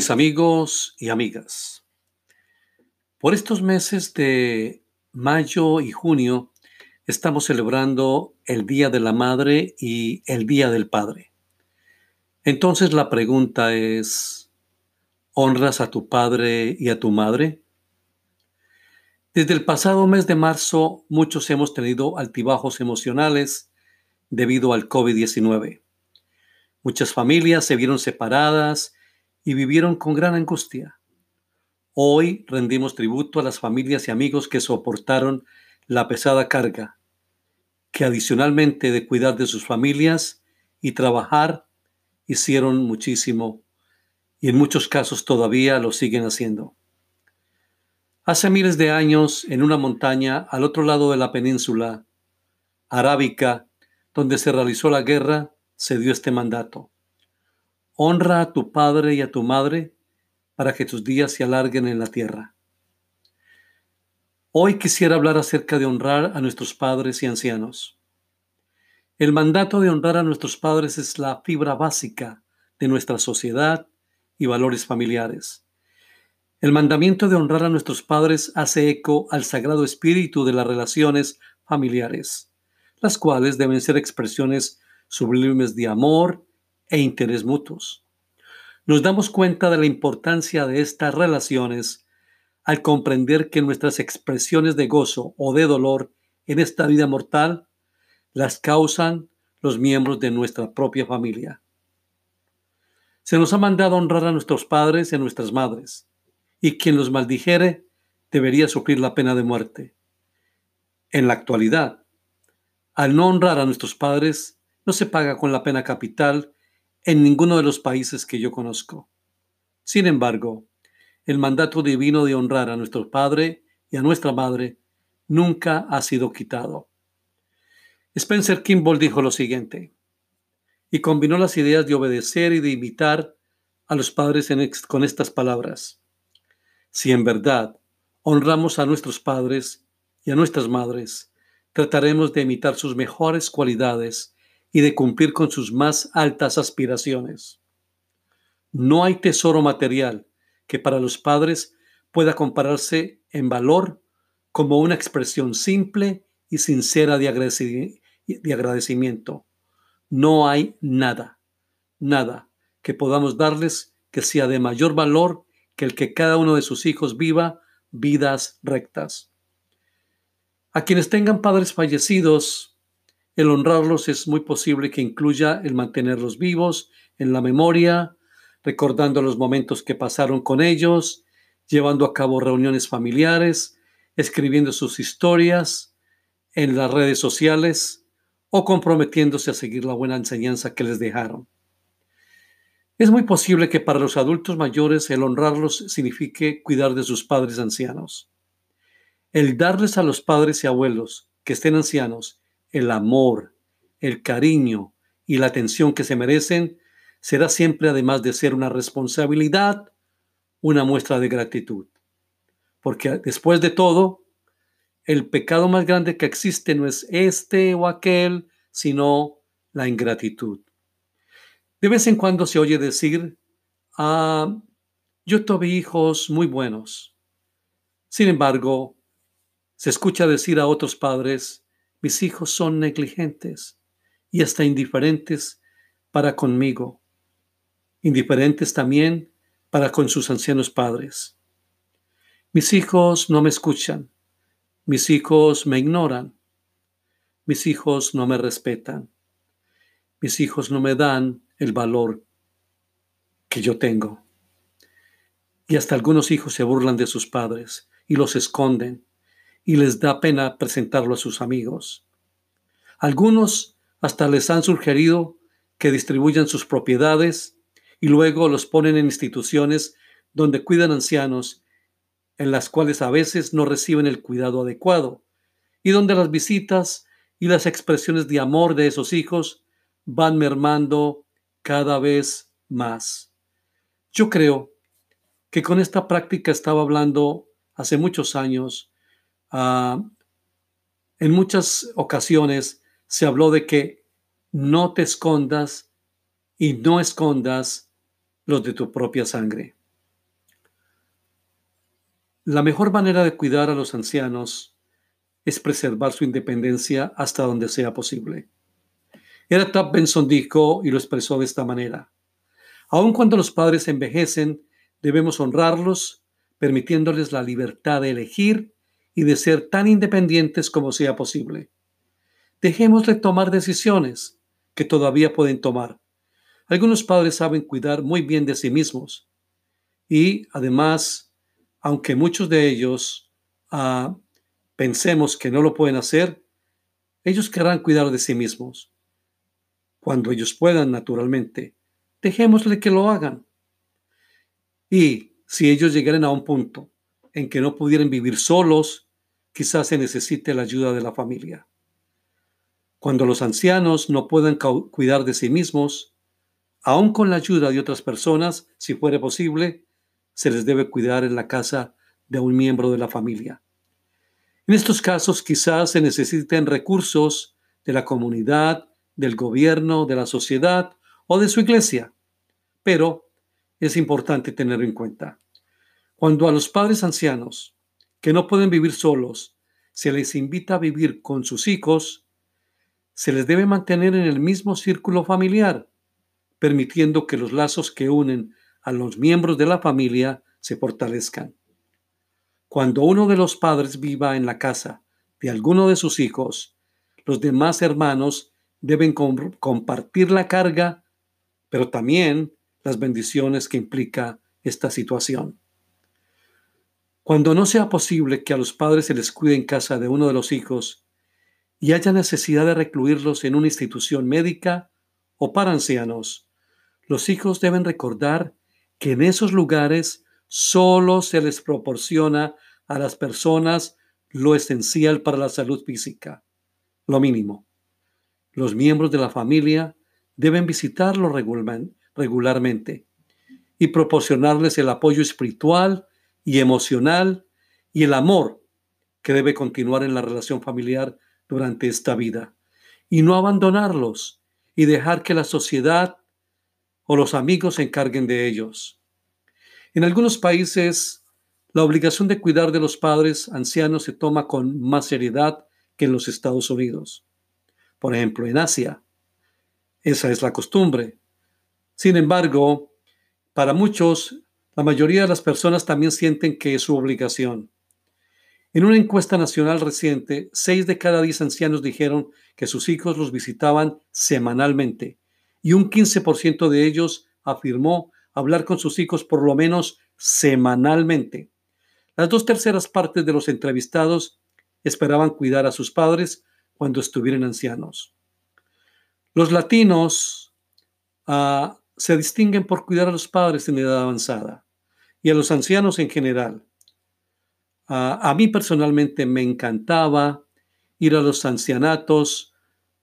mis amigos y amigas. Por estos meses de mayo y junio estamos celebrando el Día de la Madre y el Día del Padre. Entonces la pregunta es, ¿honras a tu padre y a tu madre? Desde el pasado mes de marzo muchos hemos tenido altibajos emocionales debido al COVID-19. Muchas familias se vieron separadas y vivieron con gran angustia. Hoy rendimos tributo a las familias y amigos que soportaron la pesada carga, que adicionalmente de cuidar de sus familias y trabajar, hicieron muchísimo y en muchos casos todavía lo siguen haciendo. Hace miles de años, en una montaña al otro lado de la península arábica, donde se realizó la guerra, se dio este mandato. Honra a tu padre y a tu madre para que tus días se alarguen en la tierra. Hoy quisiera hablar acerca de honrar a nuestros padres y ancianos. El mandato de honrar a nuestros padres es la fibra básica de nuestra sociedad y valores familiares. El mandamiento de honrar a nuestros padres hace eco al sagrado espíritu de las relaciones familiares, las cuales deben ser expresiones sublimes de amor e interés mutuos. Nos damos cuenta de la importancia de estas relaciones al comprender que nuestras expresiones de gozo o de dolor en esta vida mortal las causan los miembros de nuestra propia familia. Se nos ha mandado honrar a nuestros padres y a nuestras madres, y quien los maldijere debería sufrir la pena de muerte. En la actualidad, al no honrar a nuestros padres, no se paga con la pena capital en ninguno de los países que yo conozco. Sin embargo, el mandato divino de honrar a nuestro Padre y a nuestra Madre nunca ha sido quitado. Spencer Kimball dijo lo siguiente, y combinó las ideas de obedecer y de imitar a los padres con estas palabras. Si en verdad honramos a nuestros padres y a nuestras madres, trataremos de imitar sus mejores cualidades y de cumplir con sus más altas aspiraciones. No hay tesoro material que para los padres pueda compararse en valor como una expresión simple y sincera de, agradecimiento. No hay nada, nada que podamos darles que sea de mayor valor que el que cada uno de sus hijos viva vidas rectas. A quienes tengan padres fallecidos, el honrarlos es muy posible que incluya el mantenerlos vivos en la memoria, recordando los momentos que pasaron con ellos, llevando a cabo reuniones familiares, escribiendo sus historias en las redes sociales o comprometiéndose a seguir la buena enseñanza que les dejaron. Es muy posible que para los adultos mayores el honrarlos signifique cuidar de sus padres ancianos. El darles a los padres y abuelos que estén ancianos el amor, el cariño y la atención que se merecen, será siempre, además de ser una responsabilidad, una muestra de gratitud. Porque después de todo, el pecado más grande que existe no es este o aquel, sino la ingratitud. De vez en cuando se oye decir, ah, yo tuve hijos muy buenos. Sin embargo, se escucha decir a otros padres, mis hijos son negligentes y hasta indiferentes para conmigo, indiferentes también para con sus ancianos padres. Mis hijos no me escuchan, mis hijos me ignoran, mis hijos no me respetan, mis hijos no me dan el valor que yo tengo. Y hasta algunos hijos se burlan de sus padres y los esconden y les da pena presentarlo a sus amigos. Algunos hasta les han sugerido que distribuyan sus propiedades y luego los ponen en instituciones donde cuidan ancianos, en las cuales a veces no reciben el cuidado adecuado, y donde las visitas y las expresiones de amor de esos hijos van mermando cada vez más. Yo creo que con esta práctica estaba hablando hace muchos años Ah, en muchas ocasiones se habló de que no te escondas y no escondas los de tu propia sangre. La mejor manera de cuidar a los ancianos es preservar su independencia hasta donde sea posible. Era Top Benson dijo y lo expresó de esta manera. Aun cuando los padres envejecen, debemos honrarlos, permitiéndoles la libertad de elegir y de ser tan independientes como sea posible. Dejémosle tomar decisiones que todavía pueden tomar. Algunos padres saben cuidar muy bien de sí mismos y además, aunque muchos de ellos ah, pensemos que no lo pueden hacer, ellos querrán cuidar de sí mismos. Cuando ellos puedan, naturalmente, dejémosle que lo hagan. Y si ellos llegaran a un punto en que no pudieran vivir solos, quizás se necesite la ayuda de la familia. Cuando los ancianos no puedan cuidar de sí mismos, aun con la ayuda de otras personas, si fuere posible, se les debe cuidar en la casa de un miembro de la familia. En estos casos quizás se necesiten recursos de la comunidad, del gobierno, de la sociedad o de su iglesia. Pero es importante tenerlo en cuenta. Cuando a los padres ancianos que no pueden vivir solos se les invita a vivir con sus hijos, se les debe mantener en el mismo círculo familiar, permitiendo que los lazos que unen a los miembros de la familia se fortalezcan. Cuando uno de los padres viva en la casa de alguno de sus hijos, los demás hermanos deben compartir la carga, pero también las bendiciones que implica esta situación. Cuando no sea posible que a los padres se les cuide en casa de uno de los hijos y haya necesidad de recluirlos en una institución médica o para ancianos, los hijos deben recordar que en esos lugares solo se les proporciona a las personas lo esencial para la salud física, lo mínimo. Los miembros de la familia deben visitarlo regularmente y proporcionarles el apoyo espiritual y emocional y el amor que debe continuar en la relación familiar durante esta vida y no abandonarlos y dejar que la sociedad o los amigos se encarguen de ellos. En algunos países, la obligación de cuidar de los padres ancianos se toma con más seriedad que en los Estados Unidos. Por ejemplo, en Asia. Esa es la costumbre. Sin embargo, para muchos, la mayoría de las personas también sienten que es su obligación. En una encuesta nacional reciente, seis de cada diez ancianos dijeron que sus hijos los visitaban semanalmente y un 15% de ellos afirmó hablar con sus hijos por lo menos semanalmente. Las dos terceras partes de los entrevistados esperaban cuidar a sus padres cuando estuvieran ancianos. Los latinos ah, se distinguen por cuidar a los padres en edad avanzada y a los ancianos en general. a mí personalmente me encantaba ir a los ancianatos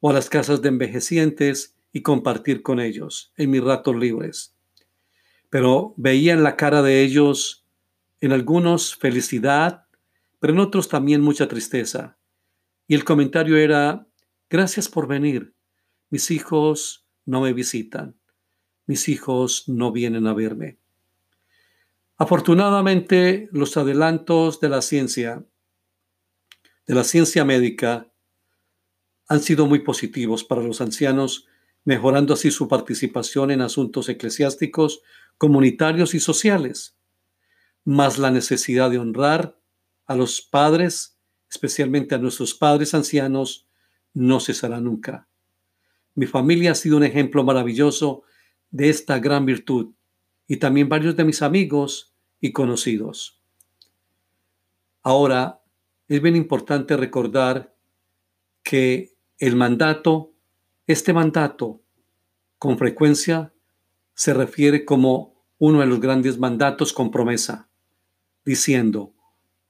o a las casas de envejecientes y compartir con ellos en mis ratos libres. Pero veía en la cara de ellos, en algunos, felicidad, pero en otros también mucha tristeza. Y el comentario era, gracias por venir. Mis hijos no me visitan. Mis hijos no vienen a verme. Afortunadamente, los adelantos de la ciencia, de la ciencia médica, han sido muy positivos para los ancianos mejorando así su participación en asuntos eclesiásticos, comunitarios y sociales, más la necesidad de honrar a los padres, especialmente a nuestros padres ancianos, no cesará nunca. Mi familia ha sido un ejemplo maravilloso de esta gran virtud y también varios de mis amigos y conocidos. Ahora, es bien importante recordar que el mandato este mandato con frecuencia se refiere como uno de los grandes mandatos con promesa, diciendo,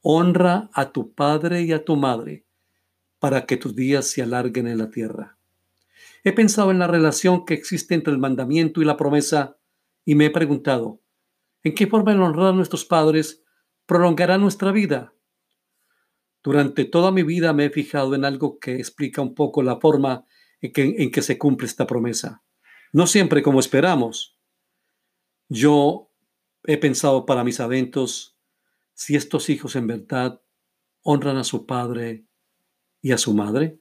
honra a tu padre y a tu madre para que tus días se alarguen en la tierra. He pensado en la relación que existe entre el mandamiento y la promesa y me he preguntado, ¿en qué forma el honrar a nuestros padres prolongará nuestra vida? Durante toda mi vida me he fijado en algo que explica un poco la forma en que, se cumple esta promesa. No siempre como esperamos. Yo he pensado para mis eventos, si estos hijos en verdad honran a su padre y a su madre?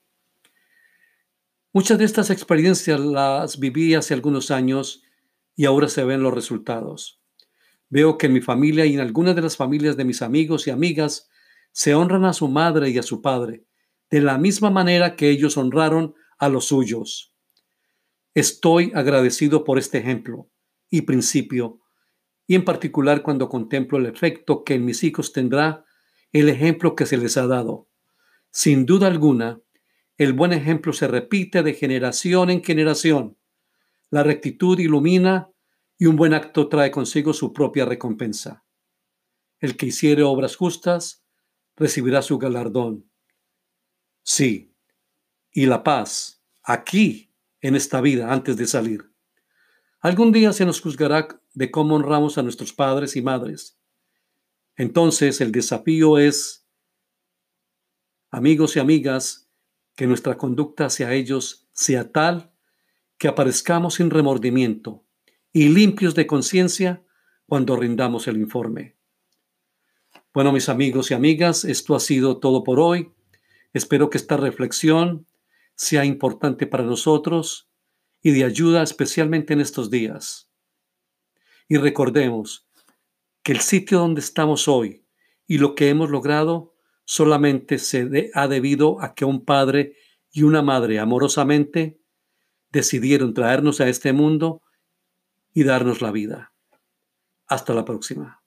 Muchas de estas experiencias las viví hace algunos años y ahora se ven los resultados. Veo que en mi familia y en algunas de las familias de mis amigos y amigas se honran a su madre y a su padre, de la misma manera que ellos honraron a los suyos. Estoy agradecido por este ejemplo y principio, y en particular cuando contemplo el efecto que en mis hijos tendrá el ejemplo que se les ha dado. Sin duda alguna, el buen ejemplo se repite de generación en generación. La rectitud ilumina y un buen acto trae consigo su propia recompensa. El que hiciere obras justas recibirá su galardón. Sí, y la paz, aquí en esta vida antes de salir. Algún día se nos juzgará de cómo honramos a nuestros padres y madres. Entonces el desafío es, amigos y amigas, que nuestra conducta hacia ellos sea tal que aparezcamos sin remordimiento y limpios de conciencia cuando rindamos el informe. Bueno, mis amigos y amigas, esto ha sido todo por hoy. Espero que esta reflexión sea importante para nosotros y de ayuda especialmente en estos días. Y recordemos que el sitio donde estamos hoy y lo que hemos logrado solamente se ha debido a que un padre y una madre amorosamente decidieron traernos a este mundo y darnos la vida. Hasta la próxima.